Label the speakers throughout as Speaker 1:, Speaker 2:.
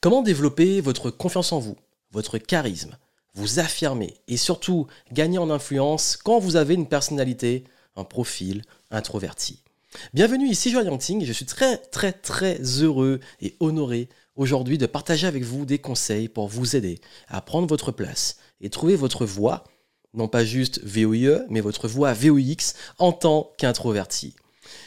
Speaker 1: Comment développer votre confiance en vous, votre charisme, vous affirmer et surtout gagner en influence quand vous avez une personnalité, un profil introverti? Bienvenue ici Joanne Yangting je suis très très très heureux et honoré aujourd'hui de partager avec vous des conseils pour vous aider à prendre votre place et trouver votre voix, non pas juste VOIE, mais votre voix VOX en tant qu'introverti.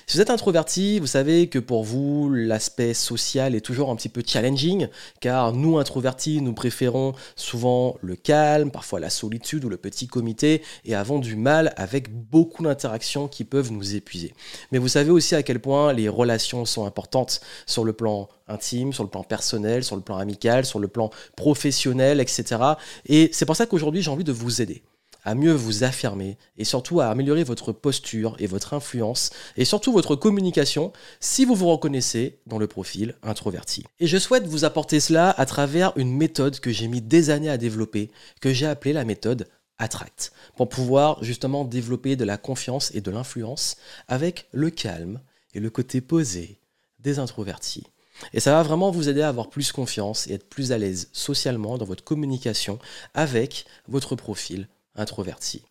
Speaker 1: Si vous êtes introverti, vous savez que pour vous, l'aspect social est toujours un petit peu challenging, car nous, introvertis, nous préférons souvent le calme, parfois la solitude ou le petit comité, et avons du mal avec beaucoup d'interactions qui peuvent nous épuiser. Mais vous savez aussi à quel point les relations sont importantes sur le plan intime, sur le plan personnel, sur le plan amical, sur le plan professionnel, etc. Et c'est pour ça qu'aujourd'hui, j'ai envie de vous aider à mieux vous affirmer et surtout à améliorer votre posture et votre influence et surtout votre communication si vous vous reconnaissez dans le profil introverti. Et je souhaite vous apporter cela à travers une méthode que j'ai mis des années à développer, que j'ai appelée la méthode Attract, pour pouvoir justement développer de la confiance et de l'influence avec le calme et le côté posé des introvertis. Et ça va vraiment vous aider à avoir plus confiance et être plus à l'aise socialement dans votre communication avec votre profil introverti.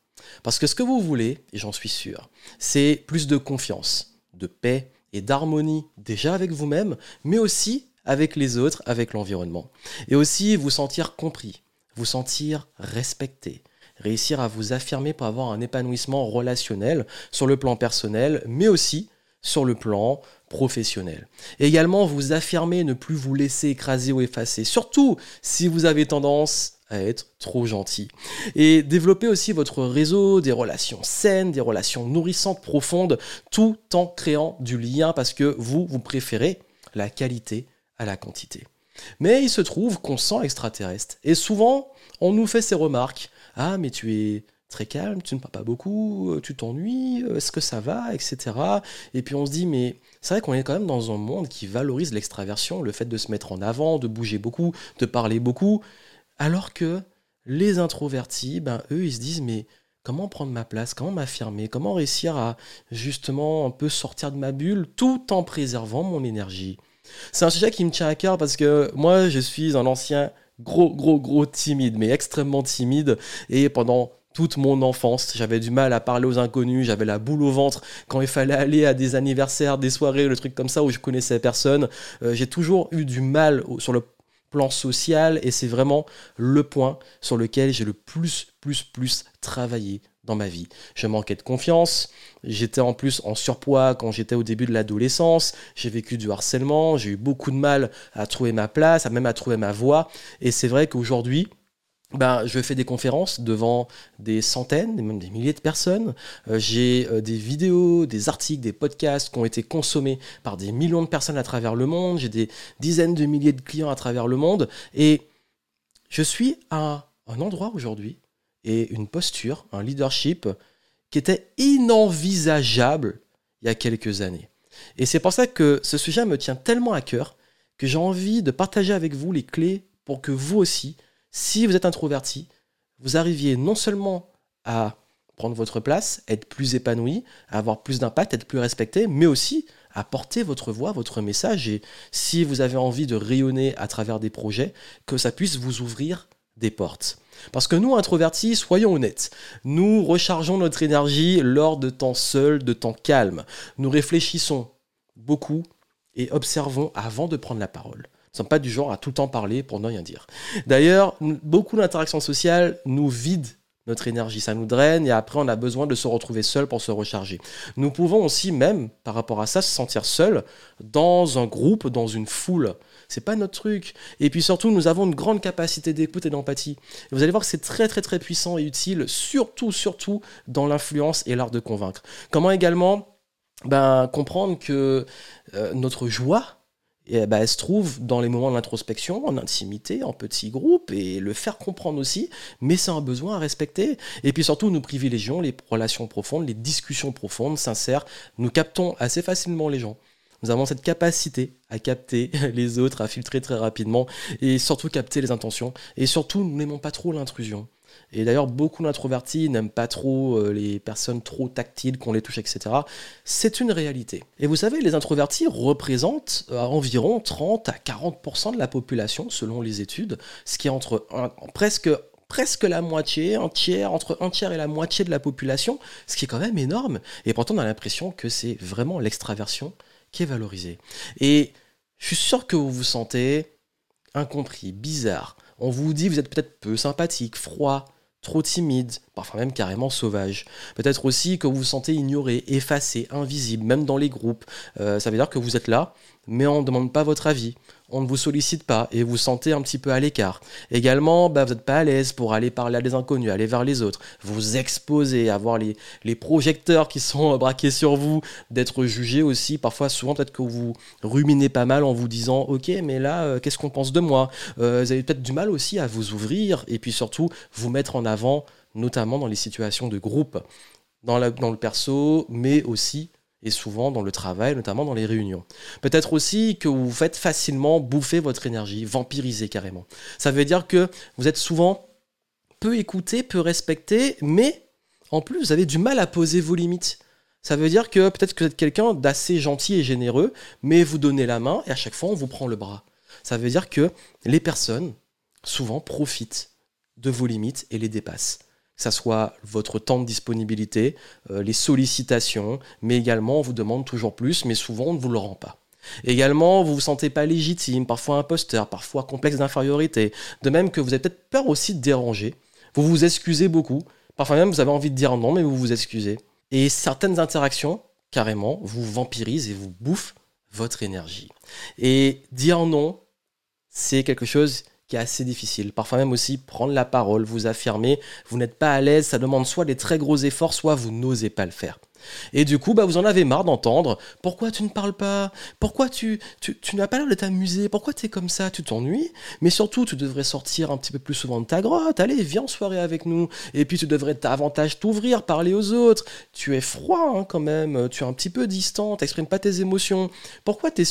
Speaker 1: Parce que ce que vous voulez, et j'en suis sûr, c'est plus de confiance, de paix et d'harmonie déjà avec vous-même, mais aussi avec les autres, avec l'environnement. Et aussi vous sentir compris, vous sentir respecté, réussir à vous affirmer pour avoir un épanouissement relationnel sur le plan personnel, mais aussi sur le plan professionnel. Également vous affirmer, ne plus vous laisser écraser ou effacer, surtout si vous avez tendance à être trop gentil. Et développer aussi votre réseau, des relations saines, des relations nourrissantes, profondes, tout en créant du lien parce que vous, vous préférez la qualité à la quantité. Mais il se trouve qu'on sent extraterrestre. Et souvent, on nous fait ces remarques. Ah, mais tu es très calme, tu ne parles pas beaucoup, tu t'ennuies, est-ce que ça va, etc. Et puis on se dit, mais c'est vrai qu'on est quand même dans un monde qui valorise l'extraversion, le fait de se mettre en avant, de bouger beaucoup, de parler beaucoup. Alors que les introvertis, ben, eux, ils se disent, mais comment prendre ma place, comment m'affirmer, comment réussir à justement un peu sortir de ma bulle tout en préservant mon énergie? C'est un sujet qui me tient à cœur parce que moi, je suis un ancien gros, gros, gros timide, mais extrêmement timide. Et pendant toute mon enfance, j'avais du mal à parler aux inconnus, j'avais la boule au ventre quand il fallait aller à des anniversaires, des soirées, le truc comme ça où je connaissais personne. Euh, j'ai toujours eu du mal sur le plan social et c'est vraiment le point sur lequel j'ai le plus, plus, plus travaillé dans ma vie. Je manquais de confiance, j'étais en plus en surpoids quand j'étais au début de l'adolescence, j'ai vécu du harcèlement, j'ai eu beaucoup de mal à trouver ma place, à même à trouver ma voie et c'est vrai qu'aujourd'hui, ben, je fais des conférences devant des centaines, même des milliers de personnes. Euh, j'ai euh, des vidéos, des articles, des podcasts qui ont été consommés par des millions de personnes à travers le monde. J'ai des dizaines de milliers de clients à travers le monde. Et je suis à un endroit aujourd'hui et une posture, un leadership qui était inenvisageable il y a quelques années. Et c'est pour ça que ce sujet me tient tellement à cœur que j'ai envie de partager avec vous les clés pour que vous aussi, si vous êtes introverti, vous arriviez non seulement à prendre votre place, être plus épanoui, avoir plus d'impact, être plus respecté, mais aussi à porter votre voix, votre message, et si vous avez envie de rayonner à travers des projets, que ça puisse vous ouvrir des portes. Parce que nous, introvertis, soyons honnêtes, nous rechargeons notre énergie lors de temps seuls, de temps calmes. Nous réfléchissons beaucoup et observons avant de prendre la parole ne sommes pas du genre à tout le temps parler pour ne rien dire. D'ailleurs, beaucoup d'interactions sociales nous vident notre énergie, ça nous draine et après on a besoin de se retrouver seul pour se recharger. Nous pouvons aussi même, par rapport à ça, se sentir seul dans un groupe, dans une foule. C'est pas notre truc. Et puis surtout, nous avons une grande capacité d'écoute et d'empathie. Vous allez voir que c'est très très très puissant et utile, surtout surtout dans l'influence et l'art de convaincre. Comment également ben, comprendre que euh, notre joie et bah, elle se trouve dans les moments d'introspection, en intimité, en petits groupes, et le faire comprendre aussi, mais c'est un besoin à respecter. Et puis surtout, nous privilégions les relations profondes, les discussions profondes, sincères. Nous captons assez facilement les gens. Nous avons cette capacité à capter les autres, à filtrer très rapidement, et surtout capter les intentions. Et surtout, nous n'aimons pas trop l'intrusion. Et d'ailleurs, beaucoup d'introvertis n'aiment pas trop euh, les personnes trop tactiles, qu'on les touche, etc. C'est une réalité. Et vous savez, les introvertis représentent euh, environ 30 à 40% de la population, selon les études, ce qui est entre presque presque la moitié, un tiers, entre un tiers et la moitié de la population, ce qui est quand même énorme. Et pourtant, on a l'impression que c'est vraiment l'extraversion qui est valorisée. Et je suis sûr que vous vous sentez incompris, bizarre. On vous dit vous êtes peut-être peu sympathique, froid, trop timide, parfois même carrément sauvage. Peut-être aussi que vous vous sentez ignoré, effacé, invisible, même dans les groupes. Euh, ça veut dire que vous êtes là, mais on ne demande pas votre avis on ne vous sollicite pas et vous sentez un petit peu à l'écart. Également, bah, vous n'êtes pas à l'aise pour aller parler à des inconnus, aller vers les autres, vous exposer, avoir les, les projecteurs qui sont braqués sur vous, d'être jugé aussi. Parfois, souvent, peut-être que vous ruminez pas mal en vous disant Ok, mais là, euh, qu'est-ce qu'on pense de moi? Euh, Vous avez peut-être du mal aussi à vous ouvrir et puis surtout vous mettre en avant, notamment dans les situations de groupe, dans, dans le perso, mais aussi et souvent dans le travail, notamment dans les réunions. Peut-être aussi que vous faites facilement bouffer votre énergie, vampiriser carrément. Ça veut dire que vous êtes souvent peu écouté, peu respecté, mais en plus vous avez du mal à poser vos limites. Ça veut dire que peut-être que vous êtes quelqu'un d'assez gentil et généreux, mais vous donnez la main et à chaque fois on vous prend le bras. Ça veut dire que les personnes, souvent, profitent de vos limites et les dépassent que soit votre temps de disponibilité, euh, les sollicitations, mais également on vous demande toujours plus, mais souvent on ne vous le rend pas. Également, vous vous sentez pas légitime, parfois imposteur, parfois complexe d'infériorité. De même que vous avez peut-être peur aussi de déranger. Vous vous excusez beaucoup. Parfois même, vous avez envie de dire non, mais vous vous excusez. Et certaines interactions, carrément, vous vampirisent et vous bouffent votre énergie. Et dire non, c'est quelque chose qui est assez difficile. Parfois même aussi prendre la parole, vous affirmer, vous n'êtes pas à l'aise, ça demande soit des très gros efforts, soit vous n'osez pas le faire. Et du coup, bah, vous en avez marre d'entendre pourquoi tu ne parles pas, pourquoi tu, tu, n'as pas l'air de t'amuser, pourquoi tu es comme ça, tu t'ennuies, mais surtout tu devrais sortir un petit peu plus souvent de ta grotte, allez, viens en soirée avec nous, et puis tu devrais davantage t'ouvrir, parler aux autres, tu es froid hein, quand même, tu es un petit peu distant, t'exprimes pas tes émotions, pourquoi tu es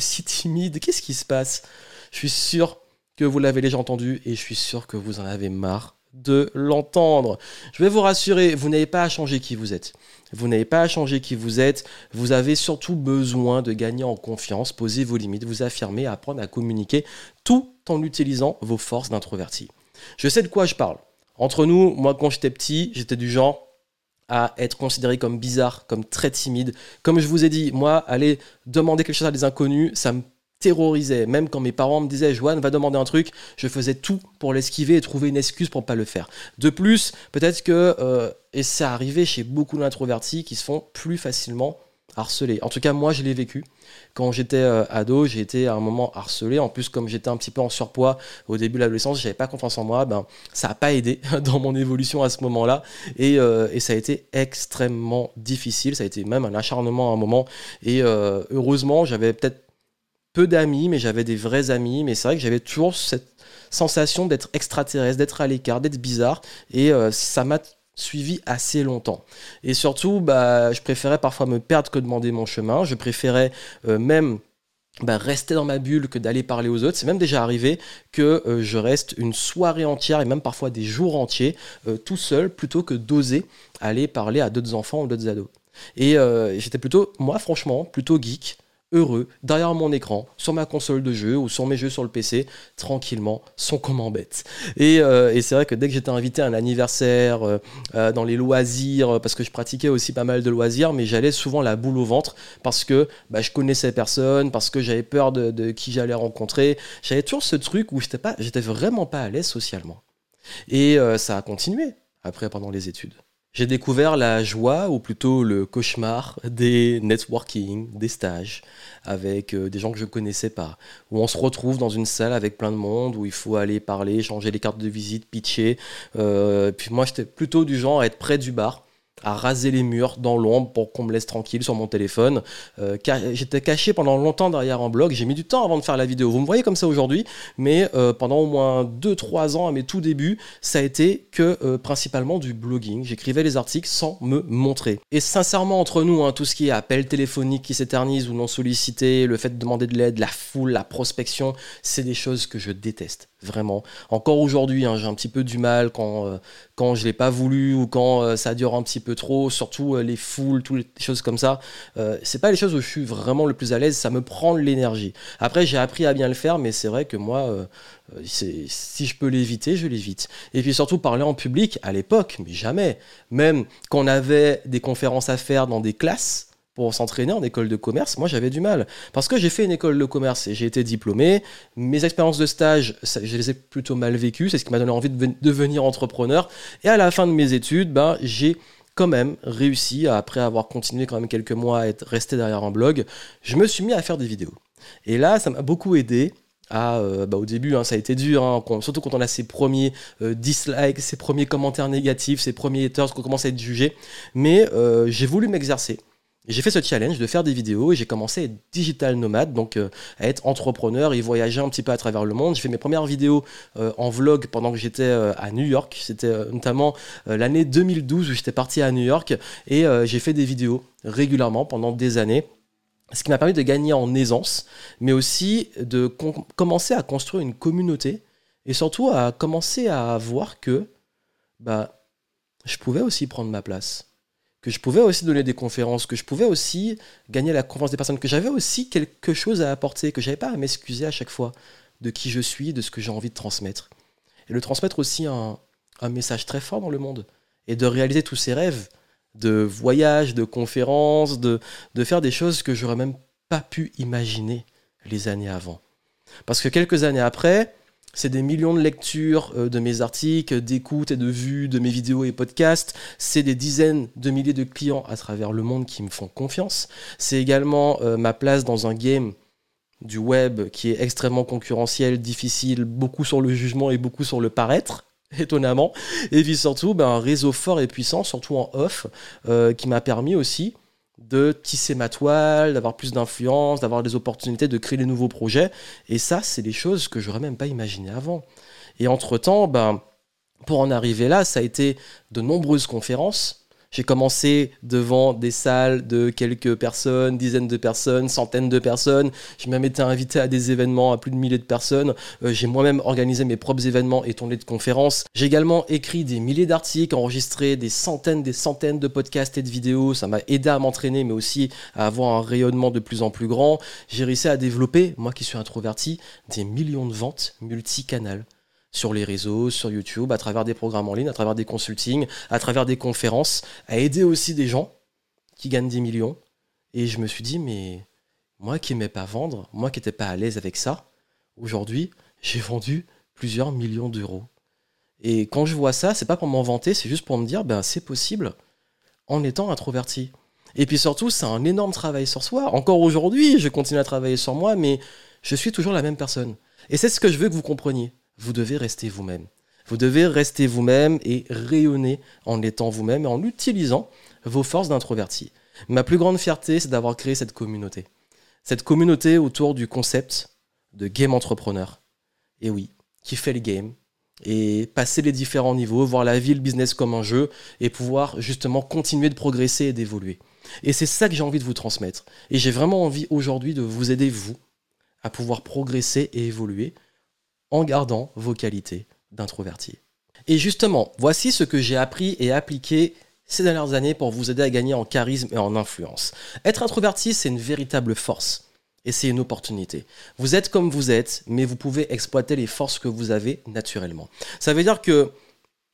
Speaker 1: si timide, qu'est-ce qui se passe? Je suis sûr que vous l'avez déjà entendu et je suis sûr que vous en avez marre de l'entendre. Je vais vous rassurer, vous n'avez pas à changer qui vous êtes. Vous n'avez pas à changer qui vous êtes. Vous avez surtout besoin de gagner en confiance, poser vos limites, vous affirmer, apprendre à communiquer tout en utilisant vos forces d'introverti. Je sais de quoi je parle. Entre nous, moi quand j'étais petit, j'étais du genre à être considéré comme bizarre, comme très timide. Comme je vous ai dit, moi, aller demander quelque chose à des inconnus, ça me terrorisait. Même quand mes parents me disaient Joanne va demander un truc, je faisais tout pour l'esquiver et trouver une excuse pour ne pas le faire. De plus, peut-être que, euh, et c'est arrivé chez beaucoup d'introvertis qui se font plus facilement harceler. En tout cas, moi, je l'ai vécu. Quand j'étais euh, ado, j'ai été à un moment harcelé. En plus, comme j'étais un petit peu en surpoids au début de l'adolescence, j'avais pas confiance en moi. Ben, ça n'a pas aidé dans mon évolution à ce moment-là. Et, euh, et, ça a été extrêmement difficile. Ça a été même un acharnement à un moment. Et heureusement, j'avais peut-être d'amis, mais j'avais des vrais amis. Mais c'est vrai que j'avais toujours cette sensation d'être extraterrestre, d'être à l'écart, d'être bizarre. Et euh, ça m'a suivi assez longtemps. Et surtout, bah, je préférais parfois me perdre que demander mon chemin. Je préférais euh, même bah, rester dans ma bulle que d'aller parler aux autres. C'est même déjà arrivé que euh, je reste une soirée entière et même parfois des jours entiers tout seul plutôt que d'oser aller parler à d'autres enfants ou d'autres ados. Et j'étais plutôt, moi franchement, plutôt geek heureux, derrière mon écran, sur ma console de jeu ou sur mes jeux sur le PC, tranquillement, sans comment bête. Et, euh, et c'est vrai que dès que j'étais invité à un anniversaire, euh, euh, dans les loisirs, parce que je pratiquais aussi pas mal de loisirs, mais j'allais souvent la boule au ventre parce que bah, je connaissais personne, parce que j'avais peur de, de qui j'allais rencontrer. J'avais toujours ce truc où j'étais pas, j'étais vraiment pas à l'aise socialement. Et ça a continué après pendant les études j'ai découvert la joie, ou plutôt le cauchemar, des networking, des stages, avec euh, des gens que je ne connaissais pas, où on se retrouve dans une salle avec plein de monde, où il faut aller parler, changer les cartes de visite, pitcher. Euh, puis moi, j'étais plutôt du genre à être près du bar, à raser les murs dans l'ombre pour qu'on me laisse tranquille sur mon téléphone. Euh, j'étais caché pendant longtemps derrière un blog. J'ai mis du temps avant de faire la vidéo. Vous me voyez comme ça aujourd'hui, mais euh, pendant au moins 2-3 ans à mes tout débuts, ça a été que euh, principalement du blogging. J'écrivais les articles sans me montrer. Et sincèrement, entre nous, hein, tout ce qui est appel téléphonique qui s'éternise ou non sollicité, le fait de demander de l'aide, la foule, la prospection, c'est des choses que je déteste vraiment. Encore aujourd'hui, hein, j'ai un petit peu du mal quand, euh, je l'ai pas voulu ou quand euh, ça dure un petit peu trop, surtout euh, les foules, toutes les choses comme ça. c'est pas les choses où je suis vraiment le plus à l'aise, ça me prend de l'énergie. Après, j'ai appris à bien le faire, mais c'est vrai que moi, si je peux l'éviter, je l'évite. Et puis surtout, parler en public, à l'époque, mais jamais. Même quand on avait des conférences à faire dans des classes, pour s'entraîner en école de commerce, moi j'avais du mal. Parce que j'ai fait une école de commerce et j'ai été diplômé. Mes expériences de stage, je les ai plutôt mal vécues. C'est ce qui m'a donné envie de devenir entrepreneur. Et à la fin de mes études, ben, j'ai quand même réussi, après avoir continué quand même quelques mois à être resté derrière un blog, je me suis mis à faire des vidéos. Et là, ça m'a beaucoup aidé à, euh, bah, au début, hein, ça a été dur, hein, surtout quand on a ses premiers euh, dislikes, ses premiers commentaires négatifs, ses premiers haters, qu'on commence à être jugé. Mais euh, j'ai voulu m'exercer. J'ai fait ce challenge de faire des vidéos et j'ai commencé à être digital nomade, donc euh, à être entrepreneur et voyager un petit peu à travers le monde. J'ai fait mes premières vidéos euh, en vlog pendant que j'étais euh, à New York. C'était notamment l'année 2012 où j'étais parti à New York et j'ai fait des vidéos régulièrement pendant des années. Ce qui m'a permis de gagner en aisance, mais aussi de commencer à construire une communauté et surtout à commencer à voir que bah, je pouvais aussi prendre ma place que je pouvais aussi donner des conférences, que je pouvais aussi gagner la confiance des personnes, que j'avais aussi quelque chose à apporter, que j'avais pas à m'excuser à chaque fois de qui je suis, de ce que j'ai envie de transmettre. Et de transmettre aussi un, message très fort dans le monde. Et de réaliser tous ces rêves de voyage, de conférences, de, de faire des choses que j'aurais même pas pu imaginer les années avant. Parce que quelques années après, c'est des millions de lectures euh, de mes articles, d'écoutes et de vues de mes vidéos et podcasts. C'est des dizaines de milliers de clients à travers le monde qui me font confiance. C'est également euh, ma place dans un game du web qui est extrêmement concurrentiel, difficile, beaucoup sur le jugement et beaucoup sur le paraître étonnamment. Et puis surtout, ben, un réseau fort et puissant, surtout en off, euh, qui m'a permis aussi de tisser ma toile, d'avoir plus d'influence, d'avoir des opportunités de créer des nouveaux projets. Et ça, c'est des choses que j'aurais même pas imaginées avant. Et entre-temps, ben, pour en arriver là, ça a été de nombreuses conférences, j'ai commencé devant des salles de quelques personnes, dizaines de personnes, centaines de personnes. J'ai même été invité à des événements à plus de milliers de personnes. Euh, j'ai moi-même organisé mes propres événements et tournées de conférences. J'ai également écrit des milliers d'articles, enregistré des centaines, des centaines de podcasts et de vidéos. Ça m'a aidé à m'entraîner, mais aussi à avoir un rayonnement de plus en plus grand. J'ai réussi à développer, moi qui suis introverti, des millions de ventes multicanales sur les réseaux, sur YouTube, à travers des programmes en ligne, à travers des consultings, à travers des conférences, à aider aussi des gens qui gagnent des millions. Et je me suis dit, mais moi qui n'aimais pas vendre, moi qui n'étais pas à l'aise avec ça, aujourd'hui, j'ai vendu plusieurs millions d'euros. Et quand je vois ça, c'est pas pour m'en vanter, c'est juste pour me dire, ben c'est possible en étant introverti. Et puis surtout, c'est un énorme travail sur soi. Encore aujourd'hui, je continue à travailler sur moi, mais je suis toujours la même personne. Et c'est ce que je veux que vous compreniez vous devez rester vous-même. Vous devez rester vous-même et rayonner en étant vous-même et en utilisant vos forces d'introverti. Ma plus grande fierté, c'est d'avoir créé cette communauté. Cette communauté autour du concept de game entrepreneur. Et oui, qui fait le game, et passer les différents niveaux, voir la vie, le business comme un jeu, et pouvoir justement continuer de progresser et d'évoluer. Et c'est ça que j'ai envie de vous transmettre. Et j'ai vraiment envie aujourd'hui de vous aider, vous, à pouvoir progresser et évoluer en gardant vos qualités d'introverti. Et justement, voici ce que j'ai appris et appliqué ces dernières années pour vous aider à gagner en charisme et en influence. Être introverti, c'est une véritable force et c'est une opportunité. Vous êtes comme vous êtes, mais vous pouvez exploiter les forces que vous avez naturellement. Ça veut dire que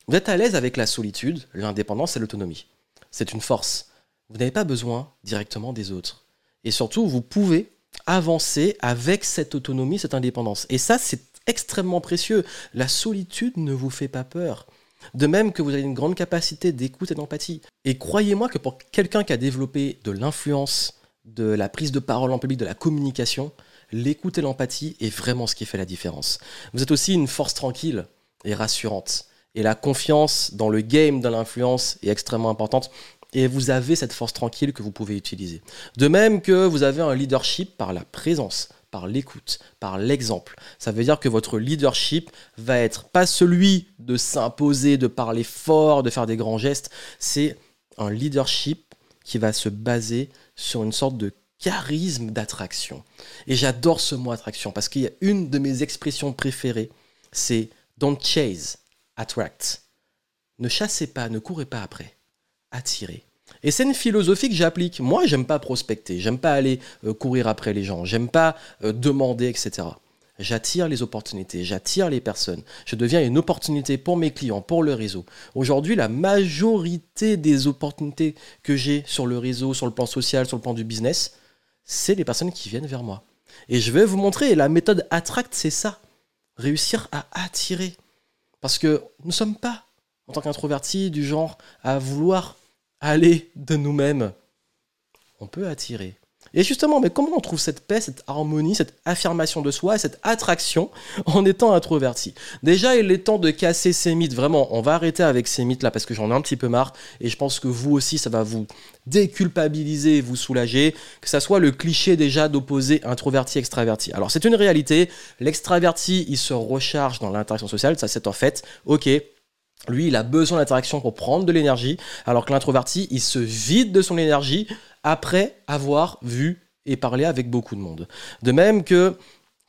Speaker 1: vous êtes à l'aise avec la solitude, l'indépendance et l'autonomie. C'est une force. Vous n'avez pas besoin directement des autres. Et surtout, vous pouvez avancer avec cette autonomie, cette indépendance. Et ça, c'est extrêmement précieux. La solitude ne vous fait pas peur. De même que vous avez une grande capacité d'écoute et d'empathie. Et croyez-moi que pour quelqu'un qui a développé de l'influence, de la prise de parole en public, de la communication, l'écoute et l'empathie est vraiment ce qui fait la différence. Vous êtes aussi une force tranquille et rassurante. Et la confiance dans le game de l'influence est extrêmement importante. Et vous avez cette force tranquille que vous pouvez utiliser. De même que vous avez un leadership par la présence, par l'écoute, par l'exemple. Ça veut dire que votre leadership va être pas celui de s'imposer, de parler fort, de faire des grands gestes. C'est un leadership qui va se baser sur une sorte de charisme d'attraction. Et j'adore ce mot attraction parce qu'il y a une de mes expressions préférées, c'est don't chase, attract. Ne chassez pas, ne courez pas après, attirez. Et c'est une philosophie que j'applique. Moi, j'aime pas prospecter, j'aime pas aller euh, courir après les gens, j'aime pas euh, demander, etc. J'attire les opportunités, j'attire les personnes. Je deviens une opportunité pour mes clients, pour le réseau. Aujourd'hui, la majorité des opportunités que j'ai sur le réseau, sur le plan social, sur le plan du business, c'est les personnes qui viennent vers moi. Et je vais vous montrer, la méthode Attract, c'est ça. Réussir à attirer. Parce que nous ne sommes pas, en tant qu'introvertis, du genre à vouloir aller de nous-mêmes. On peut attirer. Et justement, mais comment on trouve cette paix, cette harmonie, cette affirmation de soi, cette attraction en étant introverti? Déjà, il est temps de casser ces mythes. Vraiment, on va arrêter avec ces mythes-là parce que j'en ai un petit peu marre. Et je pense que vous aussi, ça va vous déculpabiliser, vous soulager. Que ça soit le cliché déjà d'opposer introverti-extraverti. Alors, c'est une réalité. L'extraverti, il se recharge dans l'interaction sociale. Ça, c'est en fait, ok, lui, il a besoin d'interaction pour prendre de l'énergie, alors que l'introverti, il se vide de son énergie après avoir vu et parlé avec beaucoup de monde. De même que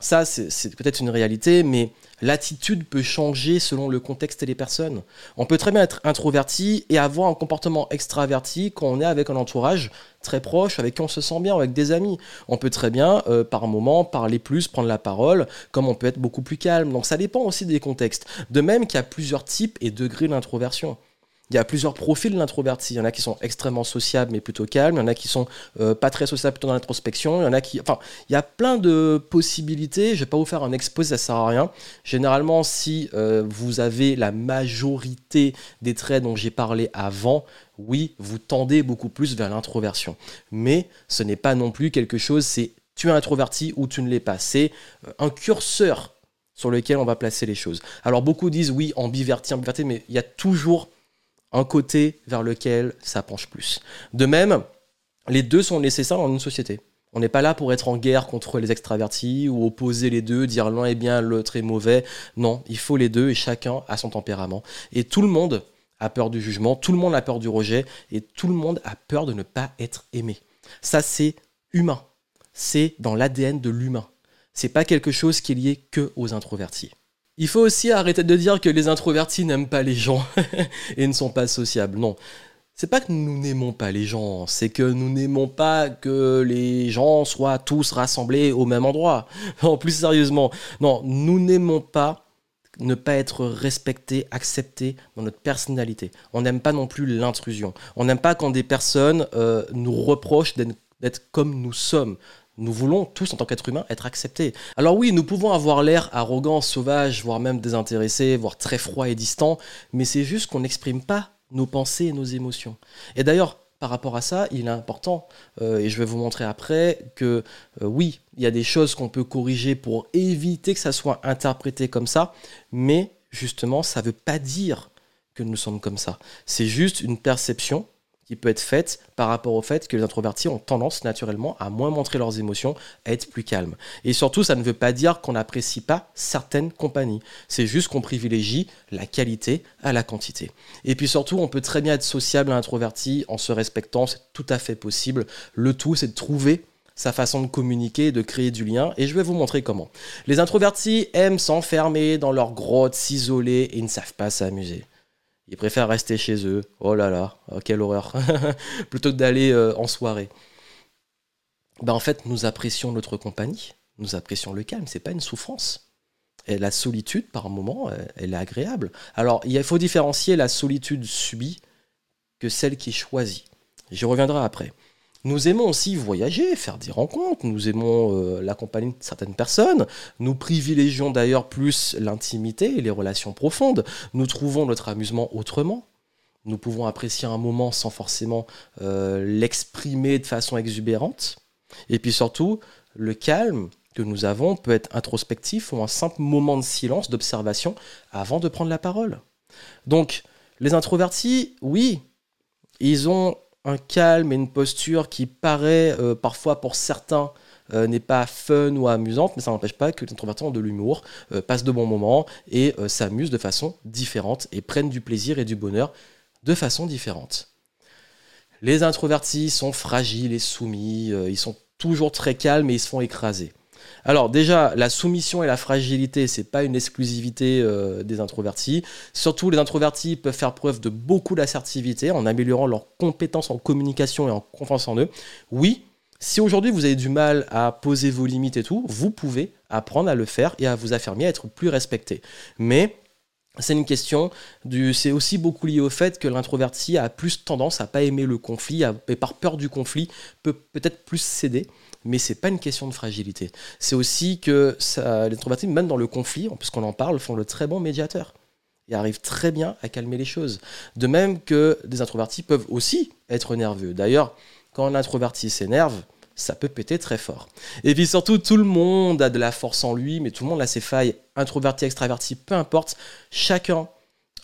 Speaker 1: ça, c'est peut-être une réalité, mais l'attitude peut changer selon le contexte et les personnes. On peut très bien être introverti et avoir un comportement extraverti quand on est avec un entourage très proche, avec qui on se sent bien, avec des amis. On peut très bien, euh, par moment, parler plus, prendre la parole, comme on peut être beaucoup plus calme. Donc ça dépend aussi des contextes. De même qu'il y a plusieurs types et degrés d'introversion. Il y a plusieurs profils de. Il y en a qui sont extrêmement sociables mais plutôt calmes. Il y en a qui sont euh, pas très sociables plutôt dans l'introspection. Il y en a qui, enfin, il y a plein de possibilités. Je vais pas vous faire un exposé, ça sert à rien. Généralement, si euh, vous avez la majorité des traits dont j'ai parlé avant, oui, vous tendez beaucoup plus vers l'introversion. Mais ce n'est pas non plus quelque chose. C'est tu es introverti ou tu ne l'es pas. C'est euh, un curseur sur lequel on va placer les choses. Alors beaucoup disent oui, ambiverti, ambiverti, mais il y a toujours un côté vers lequel ça penche plus. De même, les deux sont nécessaires dans une société. On n'est pas là pour être en guerre contre les extravertis ou opposer les deux, dire l'un est bien, l'autre est mauvais. Non, il faut les deux et chacun a son tempérament. Et tout le monde a peur du jugement, tout le monde a peur du rejet et tout le monde a peur de ne pas être aimé. Ça, c'est humain. C'est dans l'ADN de l'humain. C'est pas quelque chose qui est lié que aux introvertis. Il faut aussi arrêter de dire que les introvertis n'aiment pas les gens et ne sont pas sociables. Non. C'est pas que nous n'aimons pas les gens, c'est que nous n'aimons pas que les gens soient tous rassemblés au même endroit. Non, plus sérieusement, non, nous n'aimons pas ne pas être respecté, accepté dans notre personnalité. On n'aime pas non plus l'intrusion. On n'aime pas quand des personnes euh, nous reprochent d'être comme nous sommes. Nous voulons tous, en tant qu'êtres humains, être acceptés. Alors oui, nous pouvons avoir l'air arrogant, sauvage, voire même désintéressé, voire très froid et distant, mais c'est juste qu'on n'exprime pas nos pensées et nos émotions. Et d'ailleurs, par rapport à ça, il est important, euh, et je vais vous montrer après, que euh, oui, il y a des choses qu'on peut corriger pour éviter que ça soit interprété comme ça, mais justement, ça ne veut pas dire que nous sommes comme ça. C'est juste une perception qui peut être faite par rapport au fait que les introvertis ont tendance naturellement à moins montrer leurs émotions, à être plus calmes. Et surtout, ça ne veut pas dire qu'on n'apprécie pas certaines compagnies. C'est juste qu'on privilégie la qualité à la quantité. Et puis surtout, on peut très bien être sociable et introverti en se respectant, c'est tout à fait possible. Le tout, c'est de trouver sa façon de communiquer, de créer du lien, et je vais vous montrer comment. Les introvertis aiment s'enfermer dans leur grotte, s'isoler et ne savent pas s'amuser. Ils préfèrent rester chez eux. Oh là là, oh, quelle horreur. Plutôt que d'aller euh, en soirée. Ben en fait, nous apprécions notre compagnie, nous apprécions le calme, c'est pas une souffrance. La solitude, par moment, elle est agréable. Alors, il faut différencier la solitude subie que celle qui est choisie. J'y reviendrai après. Nous aimons aussi voyager, faire des rencontres, nous aimons euh, l'accompagner de certaines personnes, nous privilégions d'ailleurs plus l'intimité et les relations profondes, nous trouvons notre amusement autrement. Nous pouvons apprécier un moment sans forcément euh, l'exprimer de façon exubérante. Et puis surtout, le calme que nous avons peut être introspectif ou un simple moment de silence, d'observation, avant de prendre la parole. Donc, les introvertis, oui, ils ont un calme et une posture qui paraît euh, parfois pour certains euh, n'est pas fun ou amusante, mais ça n'empêche pas que les introvertis ont de l'humour, euh, passent de bons moments et s'amusent de façon différente et prennent du plaisir et du bonheur de façon différente. Les introvertis sont fragiles et soumis, ils sont toujours très calmes et ils se font écraser. Alors déjà, la soumission et la fragilité, c'est pas une exclusivité euh, des introvertis. Surtout, les introvertis peuvent faire preuve de beaucoup d'assertivité en améliorant leurs compétences en communication et en confiance en eux. Oui, si aujourd'hui vous avez du mal à poser vos limites et tout, vous pouvez apprendre à le faire et à vous affirmer, à être plus respecté. Mais c'est une question. C'est aussi beaucoup lié au fait que l'introverti a plus tendance à pas aimer le conflit, et par peur du conflit, peut peut-être plus céder mais c'est pas une question de fragilité. C'est aussi que les introvertis, même dans le conflit, puisqu'on en parle, font le très bon médiateur. Ils arrivent très bien à calmer les choses. De même que des introvertis peuvent aussi être nerveux. D'ailleurs, quand un introverti s'énerve, ça peut péter très fort. Et puis surtout, tout le monde a de la force en lui, mais tout le monde a ses failles. Introverti, extraverti, peu importe. Chacun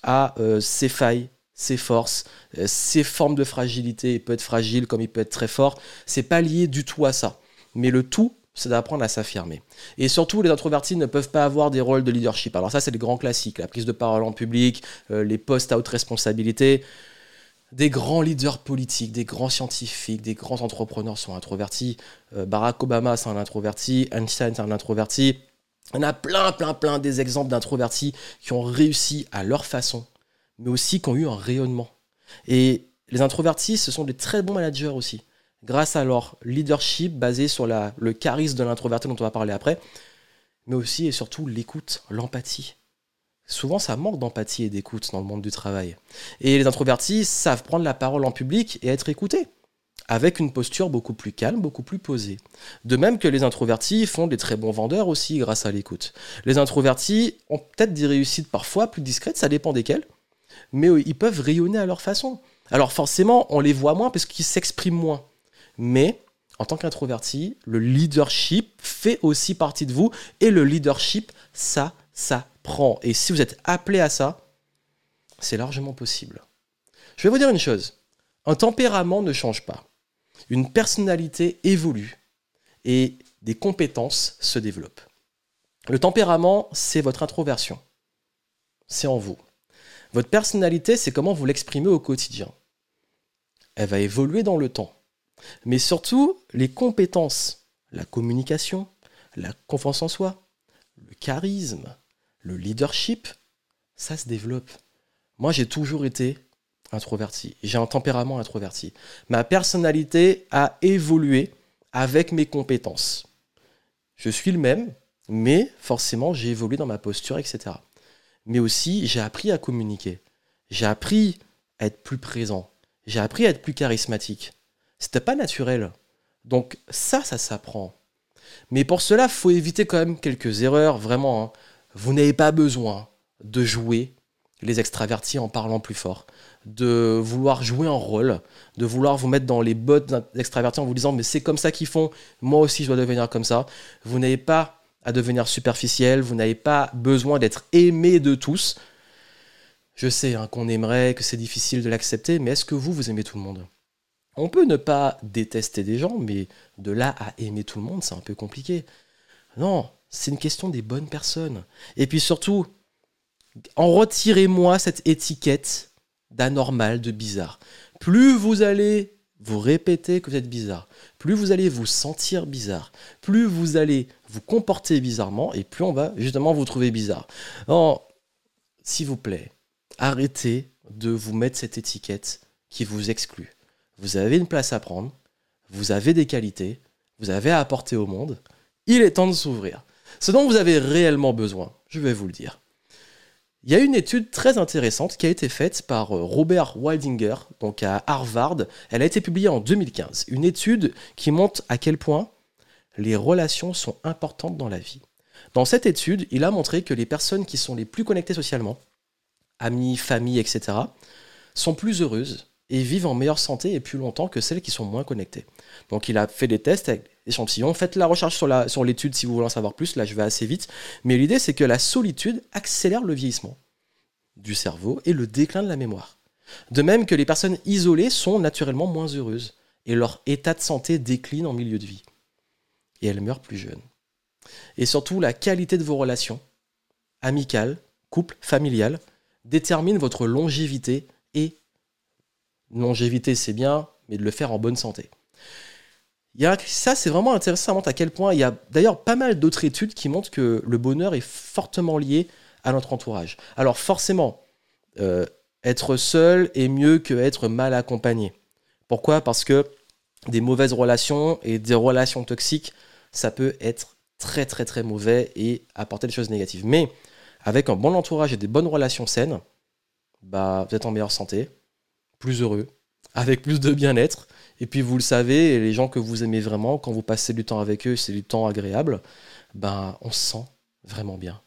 Speaker 1: a euh, ses failles, ses forces, euh, ses formes de fragilité. Il peut être fragile comme il peut être très fort. C'est pas lié du tout à ça. Mais le tout, c'est d'apprendre à s'affirmer. Et surtout, les introvertis ne peuvent pas avoir des rôles de leadership. Alors ça, c'est les grands classiques, la prise de parole en public, euh, les postes à haute responsabilité. Des grands leaders politiques, des grands scientifiques, des grands entrepreneurs sont introvertis. Euh, Barack Obama, c'est un introverti. Einstein, c'est un introverti. On a plein, plein, plein des exemples d'introvertis qui ont réussi à leur façon, mais aussi qui ont eu un rayonnement. Et les introvertis, ce sont des très bons managers aussi grâce à leur leadership basé sur le charisme de l'introverti dont on va parler après, mais aussi et surtout l'écoute, l'empathie. Souvent, ça manque d'empathie et d'écoute dans le monde du travail. Et les introvertis savent prendre la parole en public et être écoutés, avec une posture beaucoup plus calme, beaucoup plus posée. De même que les introvertis font des très bons vendeurs aussi grâce à l'écoute. Les introvertis ont peut-être des réussites parfois plus discrètes, ça dépend desquelles, mais ils peuvent rayonner à leur façon. Alors forcément, on les voit moins parce qu'ils s'expriment moins. Mais en tant qu'introverti, le leadership fait aussi partie de vous. Et le leadership, ça, ça prend. Et si vous êtes appelé à ça, c'est largement possible. Je vais vous dire une chose. Un tempérament ne change pas. Une personnalité évolue et des compétences se développent. Le tempérament, c'est votre introversion. C'est en vous. Votre personnalité, c'est comment vous l'exprimez au quotidien. Elle va évoluer dans le temps. Mais surtout, les compétences, la communication, la confiance en soi, le charisme, le leadership, ça se développe. Moi, j'ai toujours été introverti. J'ai un tempérament introverti. Ma personnalité a évolué avec mes compétences. Je suis le même, mais forcément, j'ai évolué dans ma posture, etc. Mais aussi, j'ai appris à communiquer. J'ai appris à être plus présent. J'ai appris à être plus charismatique. C'était pas naturel. Donc ça, ça s'apprend. Mais pour cela, faut éviter quand même quelques erreurs, vraiment. Hein. Vous n'avez pas besoin de jouer les extravertis en parlant plus fort, de vouloir jouer un rôle, de vouloir vous mettre dans les bottes d'extravertis en vous disant mais c'est comme ça qu'ils font, moi aussi je dois devenir comme ça. Vous n'avez pas à devenir superficiel, vous n'avez pas besoin d'être aimé de tous. Je sais hein, qu'on aimerait, que c'est difficile de l'accepter, mais est-ce que vous, vous aimez tout le monde? On peut ne pas détester des gens, mais de là à aimer tout le monde, c'est un peu compliqué. Non, c'est une question des bonnes personnes. Et puis surtout, en retirez-moi cette étiquette d'anormal, de bizarre. Plus vous allez vous répéter que vous êtes bizarre, plus vous allez vous sentir bizarre, plus vous allez vous comporter bizarrement, et plus on va justement vous trouver bizarre. Non, s'il vous plaît, arrêtez de vous mettre cette étiquette qui vous exclut vous avez une place à prendre, vous avez des qualités, vous avez à apporter au monde, il est temps de s'ouvrir. Ce dont vous avez réellement besoin, je vais vous le dire. Il y a une étude très intéressante qui a été faite par euh, Robert Waldinger, donc à Harvard. Elle a été publiée en 2015. Une étude qui montre à quel point les relations sont importantes dans la vie. Dans cette étude, il a montré que les personnes qui sont les plus connectées socialement, amis, famille, etc., sont plus heureuses, et vivent en meilleure santé et plus longtemps que celles qui sont moins connectées. Donc il a fait des tests avec échantillons. Faites la recherche sur, la, sur l'étude si vous voulez en savoir plus. Là, je vais assez vite. Mais l'idée, c'est que la solitude accélère le vieillissement. du cerveau et le déclin de la mémoire. De même que les personnes isolées sont naturellement moins heureuses et leur état de santé décline en milieu de vie. Et elles meurent plus jeunes. Et surtout, la qualité de vos relations, amicales, couple, familiales, détermine votre longévité et longévité c'est bien, mais de le faire en bonne santé. Ça, c'est vraiment intéressant, montre à quel point il y a d'ailleurs pas mal d'autres études qui montrent que le bonheur est fortement lié à notre entourage. Alors forcément, euh, être seul est mieux que être mal accompagné. Pourquoi? Parce que des mauvaises relations et des relations toxiques, ça peut être très très très mauvais et apporter des choses négatives. Mais avec un bon entourage et des bonnes relations saines, bah, vous êtes en meilleure santé, plus heureux, avec plus de bien-être. Et puis vous le savez, les gens que vous aimez vraiment, quand vous passez du temps avec eux, c'est du temps agréable, ben, on se sent vraiment bien.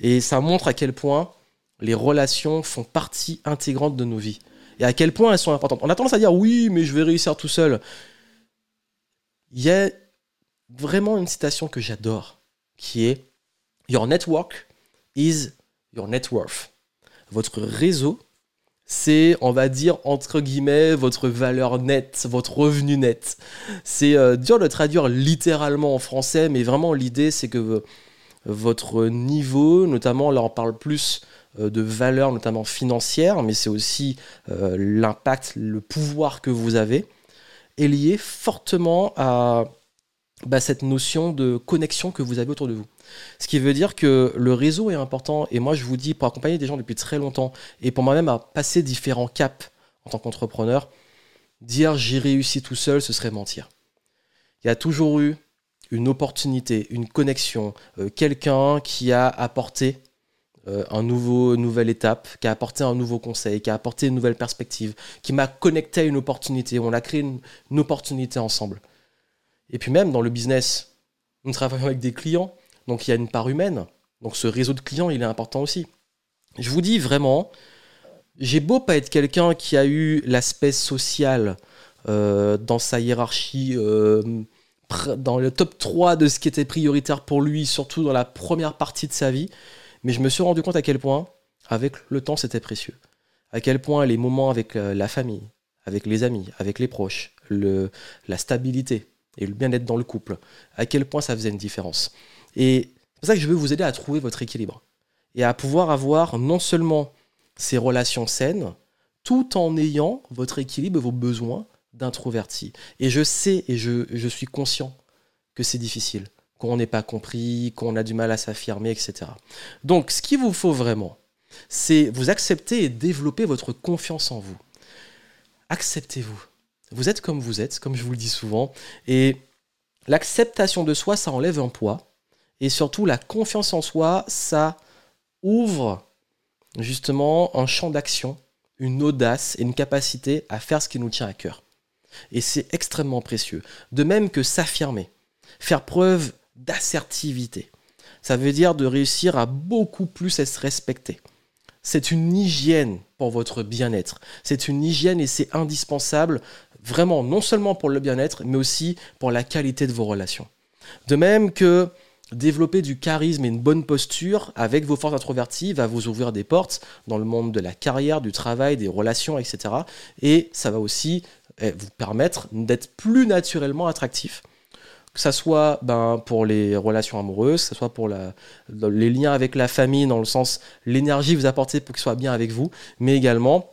Speaker 1: Et ça montre à quel point les relations font partie intégrante de nos vies. Et à quel point elles sont importantes. On a tendance à dire oui, mais je vais réussir tout seul. Il y a vraiment une citation que j'adore, qui est Your network is your net worth. Votre réseau, c'est, on va dire, entre guillemets, votre valeur nette, votre revenu net. C'est euh, dur de traduire littéralement en français, mais vraiment l'idée, c'est que votre niveau, notamment, là on parle plus euh, de valeur, notamment financière, mais c'est aussi euh, l'impact, le pouvoir que vous avez, est lié fortement à bah, cette notion de connexion que vous avez autour de vous. Ce qui veut dire que le réseau est important. Et moi, je vous dis, pour accompagner des gens depuis très longtemps, et pour moi-même à passer différents caps en tant qu'entrepreneur, dire j'ai réussi tout seul, ce serait mentir. Il y a toujours eu une opportunité, une connexion, euh, quelqu'un qui a apporté euh, un nouveau, une nouvelle étape, qui a apporté un nouveau conseil, qui a apporté une nouvelle perspective, qui m'a connecté à une opportunité. On a créé une opportunité ensemble. Et puis même dans le business, nous travaillons avec des clients, donc il y a une part humaine. Donc ce réseau de clients, il est important aussi. Je vous dis vraiment, j'ai beau pas être quelqu'un qui a eu l'aspect social euh, dans sa hiérarchie, euh, dans le top 3 de ce qui était prioritaire pour lui, surtout dans la première partie de sa vie, mais je me suis rendu compte à quel point, avec le temps, c'était précieux. À quel point les moments avec euh, la famille, avec les amis, avec les proches, la stabilité, et le bien-être dans le couple, à quel point ça faisait une différence. Et c'est pour ça que je veux vous aider à trouver votre équilibre et à pouvoir avoir non seulement ces relations saines, tout en ayant votre équilibre vos besoins d'introverti. Et je sais et je, je suis conscient que c'est difficile, qu'on n'est pas compris, qu'on a du mal à s'affirmer, etc. Donc, ce qu'il vous faut vraiment, c'est vous accepter et développer votre confiance en vous. Acceptez-vous. Vous êtes comme vous êtes, comme je vous le dis souvent. Et l'acceptation de soi, ça enlève un poids. Et surtout, la confiance en soi, ça ouvre justement un champ d'action, une audace et une capacité à faire ce qui nous tient à cœur. Et c'est extrêmement précieux. De même que s'affirmer, faire preuve d'assertivité. Ça veut dire de réussir à beaucoup plus être respecté. C'est une hygiène pour votre bien-être. C'est une hygiène et c'est indispensable vraiment non seulement pour le bien-être, mais aussi pour la qualité de vos relations. De même que développer du charisme et une bonne posture avec vos forces introverties va vous ouvrir des portes dans le monde de la carrière, du travail, des relations, etc. Et ça va aussi eh, vous permettre d'être plus naturellement attractif. Que ce soit ben, pour les relations amoureuses, que ce soit pour les liens avec la famille, dans le sens l'énergie que vous apportez pour qu'il soit bien avec vous, mais également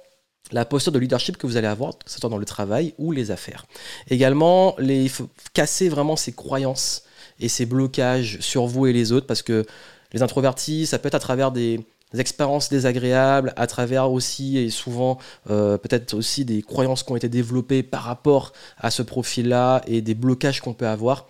Speaker 1: la posture de leadership que vous allez avoir, que ce soit dans le travail ou les affaires. Également, il faut casser vraiment ces croyances et ces blocages sur vous et les autres, parce que les introvertis, ça peut être à travers des, expériences désagréables, à travers aussi et souvent euh, peut-être aussi des croyances qui ont été développées par rapport à ce profil-là et des blocages qu'on peut avoir,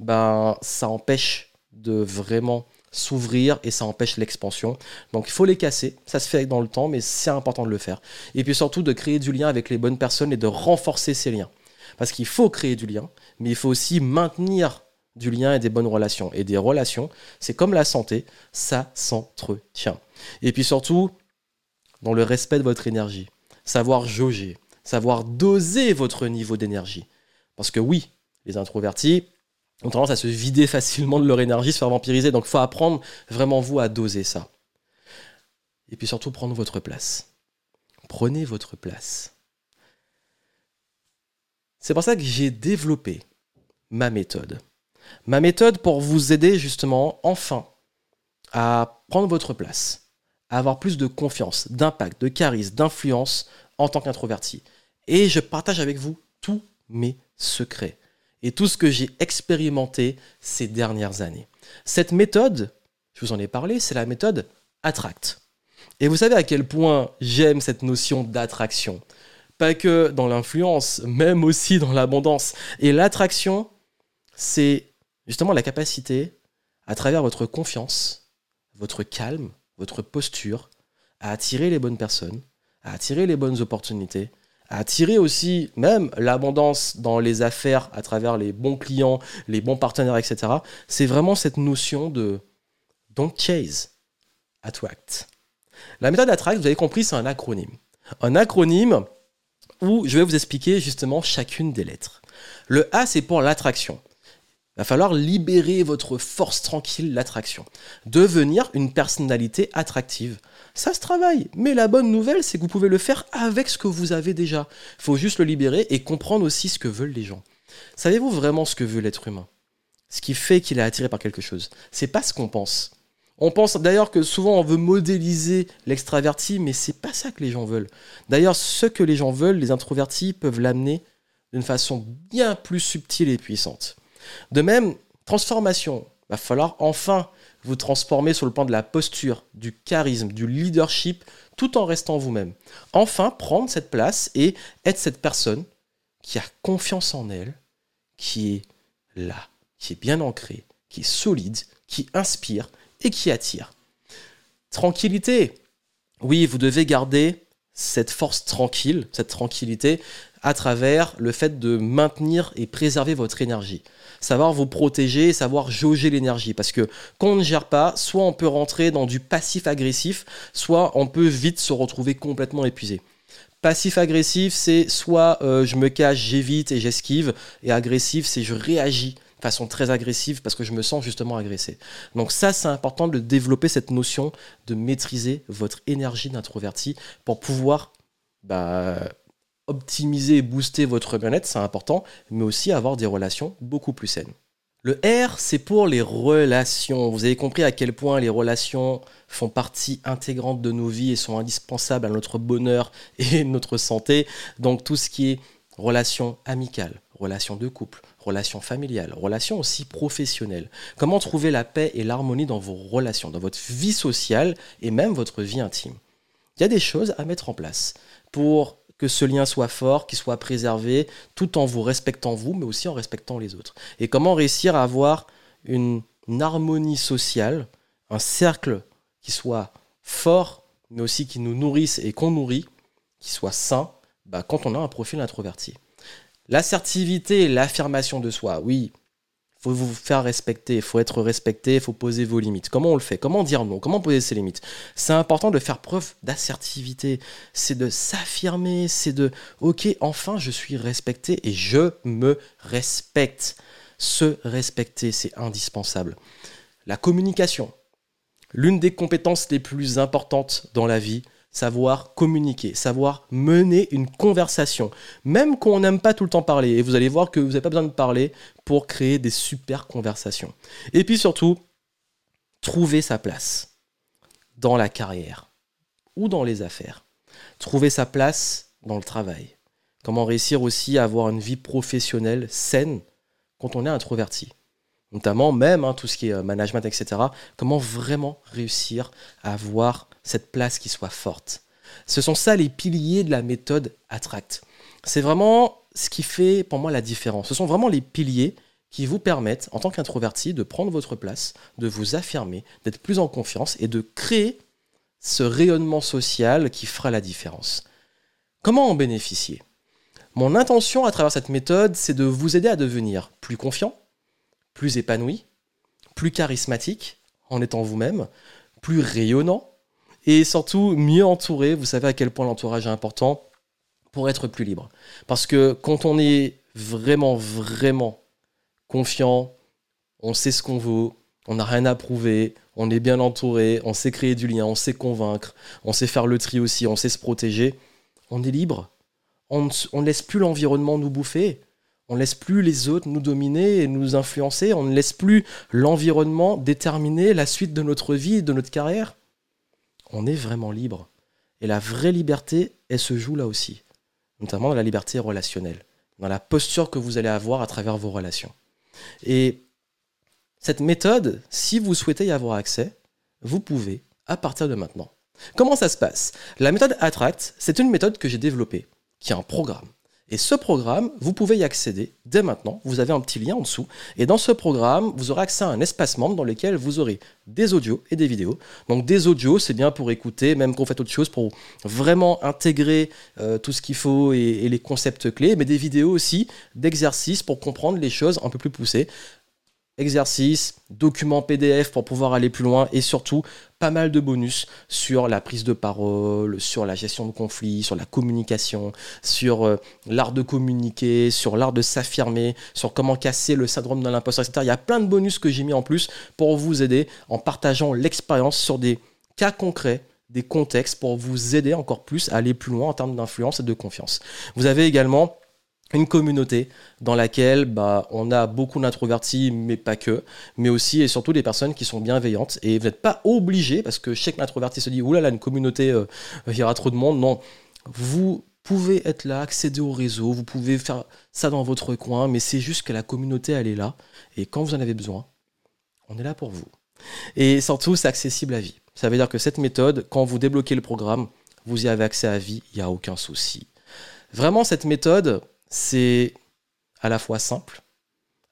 Speaker 1: ben ça empêche de vraiment s'ouvrir et ça empêche l'expansion. Donc il faut les casser, ça se fait dans le temps, mais c'est important de le faire. Et puis surtout de créer du lien avec les bonnes personnes et de renforcer ces liens. Parce qu'il faut créer du lien, mais il faut aussi maintenir du lien et des bonnes relations. Et des relations, c'est comme la santé, ça s'entretient. Et puis surtout, dans le respect de votre énergie, savoir jauger, savoir doser votre niveau d'énergie. Parce que oui, les introvertis, ont tendance à se vider facilement de leur énergie, se faire vampiriser. Donc il faut apprendre vraiment vous à doser ça. et puis surtout prendre votre place. Prenez votre place. C'est pour ça que j'ai développé ma méthode. Ma méthode pour vous aider justement enfin à prendre votre place, à avoir plus de confiance, d'impact, de charisme, d'influence en tant qu'introverti. Et je partage avec vous tous mes secrets et tout ce que j'ai expérimenté ces dernières années. Cette méthode, je vous en ai parlé, c'est la méthode Attract. Et vous savez à quel point j'aime cette notion d'attraction. Pas que dans l'influence, même aussi dans l'abondance. Et l'attraction, c'est justement la capacité, à travers votre confiance, votre calme, votre posture, à attirer les bonnes personnes, à attirer les bonnes opportunités, attirer aussi même l'abondance dans les affaires à travers les bons clients, les bons partenaires, etc. C'est vraiment cette notion de don't chase, attract. La méthode attract, vous avez compris, c'est un acronyme. Un acronyme où je vais vous expliquer justement chacune des lettres. Le A, c'est pour l'attraction. Va falloir libérer votre force tranquille, l'attraction. Devenir une personnalité attractive. Ça se travaille, mais la bonne nouvelle, c'est que vous pouvez le faire avec ce que vous avez déjà. Il faut juste le libérer et comprendre aussi ce que veulent les gens. Savez-vous vraiment ce que veut l'être humain? Ce qui fait qu'il est attiré par quelque chose. C'est pas ce qu'on pense. On pense d'ailleurs que souvent on veut modéliser l'extraverti, mais c'est pas ça que les gens veulent. D'ailleurs, ce que les gens veulent, les introvertis peuvent l'amener d'une façon bien plus subtile et puissante. De même, transformation. Il va falloir enfin vous transformer sur le plan de la posture, du charisme, du leadership, tout en restant vous-même. Enfin, prendre cette place et être cette personne qui a confiance en elle, qui est là, qui est bien ancrée, qui est solide, qui inspire et qui attire. Tranquillité. Oui, vous devez garder cette force tranquille, cette tranquillité, à travers le fait de maintenir et préserver votre énergie. Savoir vous protéger, savoir jauger l'énergie. Parce que quand on ne gère pas, soit on peut rentrer dans du passif-agressif, soit on peut vite se retrouver complètement épuisé. Passif-agressif, c'est soit euh, je me cache, j'évite et j'esquive, et agressif, c'est je réagis de façon très agressive parce que je me sens justement agressé. Donc ça, c'est important de développer cette notion de maîtriser votre énergie d'introverti pour pouvoir bah, optimiser et booster votre bien-être, c'est important, mais aussi avoir des relations beaucoup plus saines. Le R, c'est pour les relations. Vous avez compris à quel point les relations font partie intégrante de nos vies et sont indispensables à notre bonheur et notre santé. Donc tout ce qui est relations amicales, relations de couple, relations familiales, relations aussi professionnelles. Comment trouver la paix et l'harmonie dans vos relations, dans votre vie sociale et même votre vie intime? Il y a des choses à mettre en place pour que ce lien soit fort, qu'il soit préservé, tout en vous respectant vous, mais aussi en respectant les autres. Et comment réussir à avoir une, harmonie sociale, un cercle qui soit fort, mais aussi qui nous nourrisse et qu'on nourrit, qui soit sain, bah, quand on a un profil introverti. L'assertivité et l'affirmation de soi, oui, faut vous faire respecter, il faut être respecté, il faut poser vos limites. Comment on le fait? Comment dire non? Comment poser ses limites? C'est important de faire preuve d'assertivité, c'est de s'affirmer, c'est de OK, enfin je suis respecté et je me respecte. Se respecter, c'est indispensable. La communication, l'une des compétences les plus importantes dans la vie, savoir communiquer, savoir mener une conversation, même quand on n'aime pas tout le temps parler. Et vous allez voir que vous n'avez pas besoin de parler pour créer des super conversations. Et puis surtout, trouver sa place dans la carrière ou dans les affaires. Trouver sa place dans le travail. Comment réussir aussi à avoir une vie professionnelle saine quand on est introverti notamment même hein, tout ce qui est euh, management, etc. Comment vraiment réussir à avoir cette place qui soit forte. Ce sont ça les piliers de la méthode Attract. C'est vraiment ce qui fait pour moi la différence. Ce sont vraiment les piliers qui vous permettent, en tant qu'introverti, de prendre votre place, de vous affirmer, d'être plus en confiance et de créer ce rayonnement social qui fera la différence. Comment en bénéficier? Mon intention à travers cette méthode, c'est de vous aider à devenir plus confiant, plus épanoui, plus charismatique en étant vous-même, plus rayonnant, et surtout mieux entouré. Vous savez à quel point l'entourage est important pour être plus libre. Parce que quand on est vraiment, vraiment confiant, on sait ce qu'on veut, on n'a rien à prouver, on est bien entouré, on sait créer du lien, on sait convaincre, on sait faire le tri aussi, on sait se protéger, on est libre. On ne laisse plus l'environnement nous bouffer. On ne laisse plus les autres nous dominer et nous influencer. On ne laisse plus l'environnement déterminer la suite de notre vie et de notre carrière. On est vraiment libre. Et la vraie liberté, elle se joue là aussi. Notamment dans la liberté relationnelle. Dans la posture que vous allez avoir à travers vos relations. Et cette méthode, si vous souhaitez y avoir accès, vous pouvez à partir de maintenant. Comment ça se passe? La méthode Attract, c'est une méthode que j'ai développée, qui est un programme. Et ce programme, vous pouvez y accéder dès maintenant. Vous avez un petit lien en dessous. Et dans ce programme, vous aurez accès à un espace membre dans lequel vous aurez des audios et des vidéos. Donc des audios, c'est bien pour écouter, même quand vous faites autre chose, pour vraiment intégrer euh, tout ce qu'il faut et, et, les concepts clés. Mais des vidéos aussi d'exercices pour comprendre les choses un peu plus poussées exercices, documents PDF pour pouvoir aller plus loin et surtout pas mal de bonus sur la prise de parole, sur la gestion de conflits, sur la communication, sur euh, l'art de communiquer, sur l'art de s'affirmer, sur comment casser le syndrome de l'imposteur, etc. Il y a plein de bonus que j'ai mis en plus pour vous aider en partageant l'expérience sur des cas concrets des contextes pour vous aider encore plus à aller plus loin en termes d'influence et de confiance. Vous avez également une communauté dans laquelle bah, on a beaucoup d'introvertis, mais pas que, mais aussi et surtout des personnes qui sont bienveillantes. Et vous n'êtes pas obligé, parce que chaque introverti se dit, oulala, une communauté, euh, y aura trop de monde. Non, vous pouvez être là, accéder au réseau, vous pouvez faire ça dans votre coin, mais c'est juste que la communauté, elle est là. Et quand vous en avez besoin, on est là pour vous. Et surtout, c'est accessible à vie. Ça veut dire que cette méthode, quand vous débloquez le programme, vous y avez accès à vie, il n'y a aucun souci. Vraiment, cette méthode, c'est à la fois simple,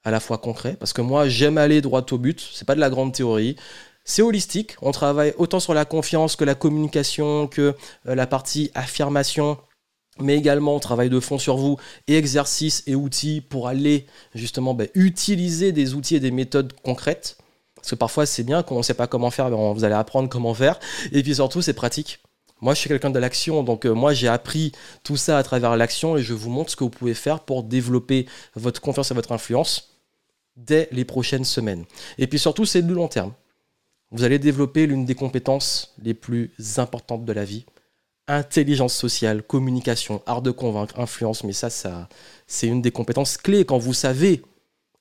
Speaker 1: à la fois concret, parce que moi j'aime aller droit au but, c'est pas de la grande théorie. C'est holistique, on travaille autant sur la confiance que la communication, que euh, la partie affirmation, mais également on travaille de fond sur vous et exercices et outils pour aller justement ben, utiliser des outils et des méthodes concrètes. Parce que parfois c'est bien quand on ne sait pas comment faire, ben, vous allez apprendre comment faire. Et puis surtout c'est pratique. Moi, je suis quelqu'un de l'action, donc euh, moi, j'ai appris tout ça à travers l'action et je vous montre ce que vous pouvez faire pour développer votre confiance et votre influence dès les prochaines semaines. Et puis surtout, c'est du long terme. Vous allez développer l'une des compétences les plus importantes de la vie. Intelligence sociale, communication, art de convaincre, influence, mais ça, ça c'est une des compétences clés quand vous savez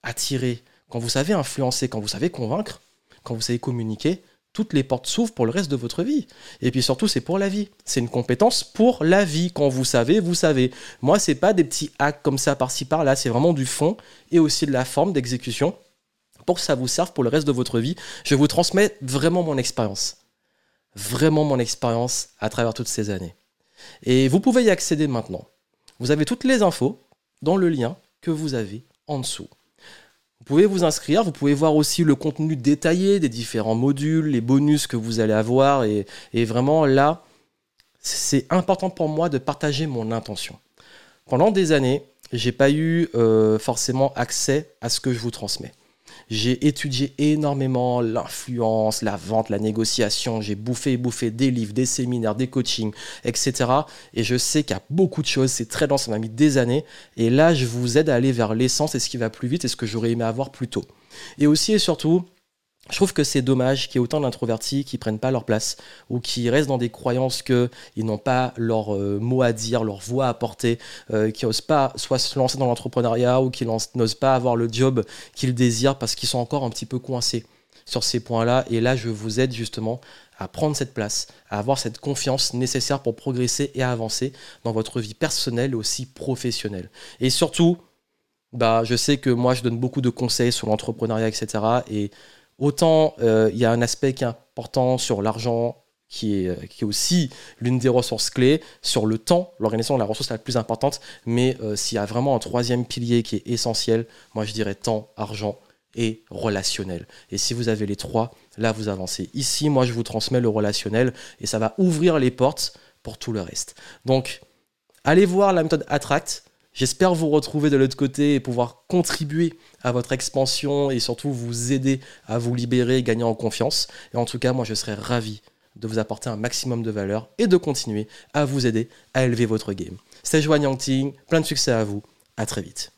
Speaker 1: attirer, quand vous savez influencer, quand vous savez convaincre, quand vous savez communiquer, toutes les portes s'ouvrent pour le reste de votre vie. Et puis surtout, c'est pour la vie. C'est une compétence pour la vie. Quand vous savez, vous savez. Moi, c'est pas des petits hacks comme ça par-ci par-là. C'est vraiment du fond et aussi de la forme d'exécution pour que ça vous serve pour le reste de votre vie. Je vous transmets vraiment mon expérience. Vraiment mon expérience à travers toutes ces années. Et vous pouvez y accéder maintenant. Vous avez toutes les infos dans le lien que vous avez en dessous. Vous pouvez vous inscrire, vous pouvez voir aussi le contenu détaillé des différents modules, les bonus que vous allez avoir. Et, vraiment là, c'est important pour moi de partager mon intention. Pendant des années, j'ai pas eu euh, forcément accès à ce que je vous transmets. J'ai étudié énormément l'influence, la vente, la négociation. J'ai bouffé et bouffé des livres, des séminaires, des coachings, etc. Et je sais qu'il y a beaucoup de choses. C'est très dense, ça m'a mis des années. Et là, je vous aide à aller vers l'essence et ce qui va plus vite et ce que j'aurais aimé avoir plus tôt. Et aussi et surtout, je trouve que c'est dommage qu'il y ait autant d'introvertis qui prennent pas leur place ou qui restent dans des croyances qu'ils n'ont pas leur euh, mot à dire, leur voix à porter, euh, qui n'osent pas soit se lancer dans l'entrepreneuriat ou qui n'osent pas avoir le job qu'ils désirent parce qu'ils sont encore un petit peu coincés sur ces points-là. Et là, je vous aide justement à prendre cette place, à avoir cette confiance nécessaire pour progresser et avancer dans votre vie personnelle et aussi professionnelle. Et surtout, bah, je sais que moi, je donne beaucoup de conseils sur l'entrepreneuriat, etc. Et Autant euh, il y a un aspect qui est important sur l'argent, qui est, euh, qui est aussi l'une des ressources clés, sur le temps, l'organisation est la ressource la plus importante, mais euh, s'il y a vraiment un troisième pilier qui est essentiel, moi je dirais temps, argent et relationnel. Et si vous avez les trois, là vous avancez. Ici, moi je vous transmets le relationnel et ça va ouvrir les portes pour tout le reste. Donc, allez voir la méthode Attract. J'espère vous retrouver de l'autre côté et pouvoir contribuer à votre expansion et surtout vous aider à vous libérer et gagner en confiance. Et en tout cas, moi, je serais ravi de vous apporter un maximum de valeur et de continuer à vous aider à élever votre game. C'était Joanne Yangting, plein de succès à vous, à très vite.